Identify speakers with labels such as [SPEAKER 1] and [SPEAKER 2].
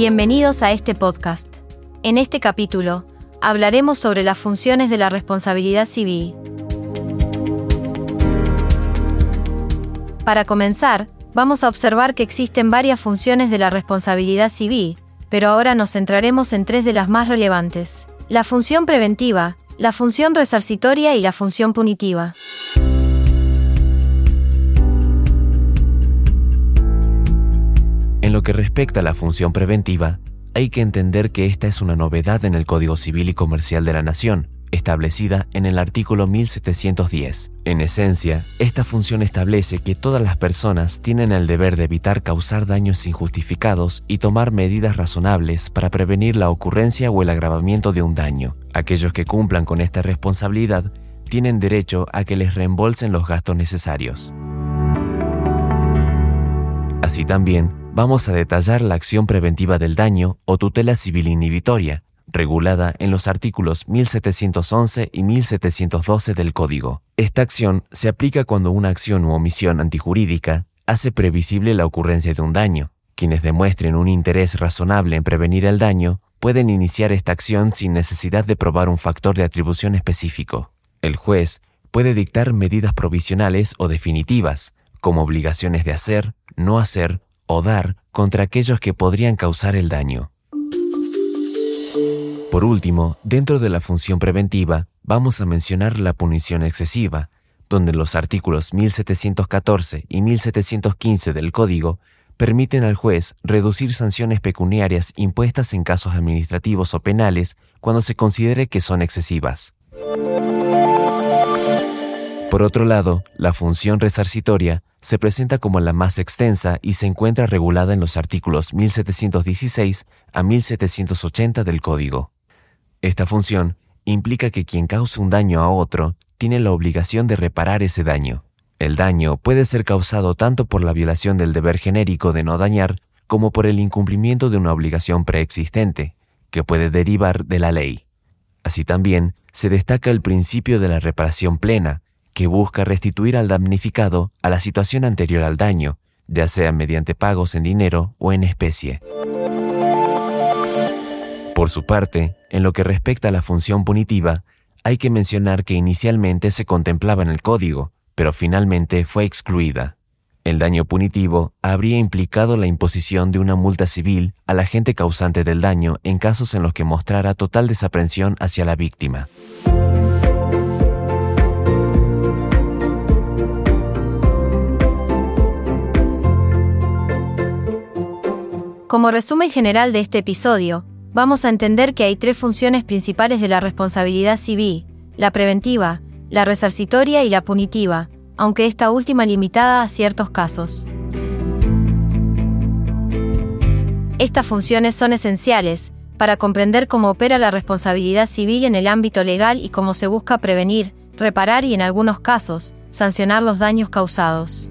[SPEAKER 1] Bienvenidos a este podcast. En este capítulo, hablaremos sobre las funciones de la responsabilidad civil. Para comenzar, vamos a observar que existen varias funciones de la responsabilidad civil, pero ahora nos centraremos en tres de las más relevantes. La función preventiva, la función resarcitoria y la función punitiva.
[SPEAKER 2] Lo que respecta a la función preventiva, hay que entender que esta es una novedad en el Código Civil y Comercial de la Nación, establecida en el artículo 1710. En esencia, esta función establece que todas las personas tienen el deber de evitar causar daños injustificados y tomar medidas razonables para prevenir la ocurrencia o el agravamiento de un daño. Aquellos que cumplan con esta responsabilidad tienen derecho a que les reembolsen los gastos necesarios. Así también, vamos a detallar la acción preventiva del daño o tutela civil inhibitoria, regulada en los artículos 1711 y 1712 del Código. Esta acción se aplica cuando una acción u omisión antijurídica hace previsible la ocurrencia de un daño. Quienes demuestren un interés razonable en prevenir el daño pueden iniciar esta acción sin necesidad de probar un factor de atribución específico. El juez puede dictar medidas provisionales o definitivas, como obligaciones de hacer, no hacer o dar contra aquellos que podrían causar el daño. Por último, dentro de la función preventiva, vamos a mencionar la punición excesiva, donde los artículos 1714 y 1715 del Código permiten al juez reducir sanciones pecuniarias impuestas en casos administrativos o penales cuando se considere que son excesivas. Por otro lado, la función resarcitoria se presenta como la más extensa y se encuentra regulada en los artículos 1716 a 1780 del Código. Esta función implica que quien cause un daño a otro tiene la obligación de reparar ese daño. El daño puede ser causado tanto por la violación del deber genérico de no dañar como por el incumplimiento de una obligación preexistente, que puede derivar de la ley. Así también se destaca el principio de la reparación plena, que busca restituir al damnificado a la situación anterior al daño, ya sea mediante pagos en dinero o en especie. Por su parte, en lo que respecta a la función punitiva, hay que mencionar que inicialmente se contemplaba en el código, pero finalmente fue excluida. El daño punitivo habría implicado la imposición de una multa civil al agente causante del daño en casos en los que mostrara total desaprensión hacia la víctima.
[SPEAKER 1] Como resumen general de este episodio, vamos a entender que hay tres funciones principales de la responsabilidad civil, la preventiva, la resarcitoria y la punitiva, aunque esta última limitada a ciertos casos. Estas funciones son esenciales para comprender cómo opera la responsabilidad civil en el ámbito legal y cómo se busca prevenir, reparar y en algunos casos, sancionar los daños causados.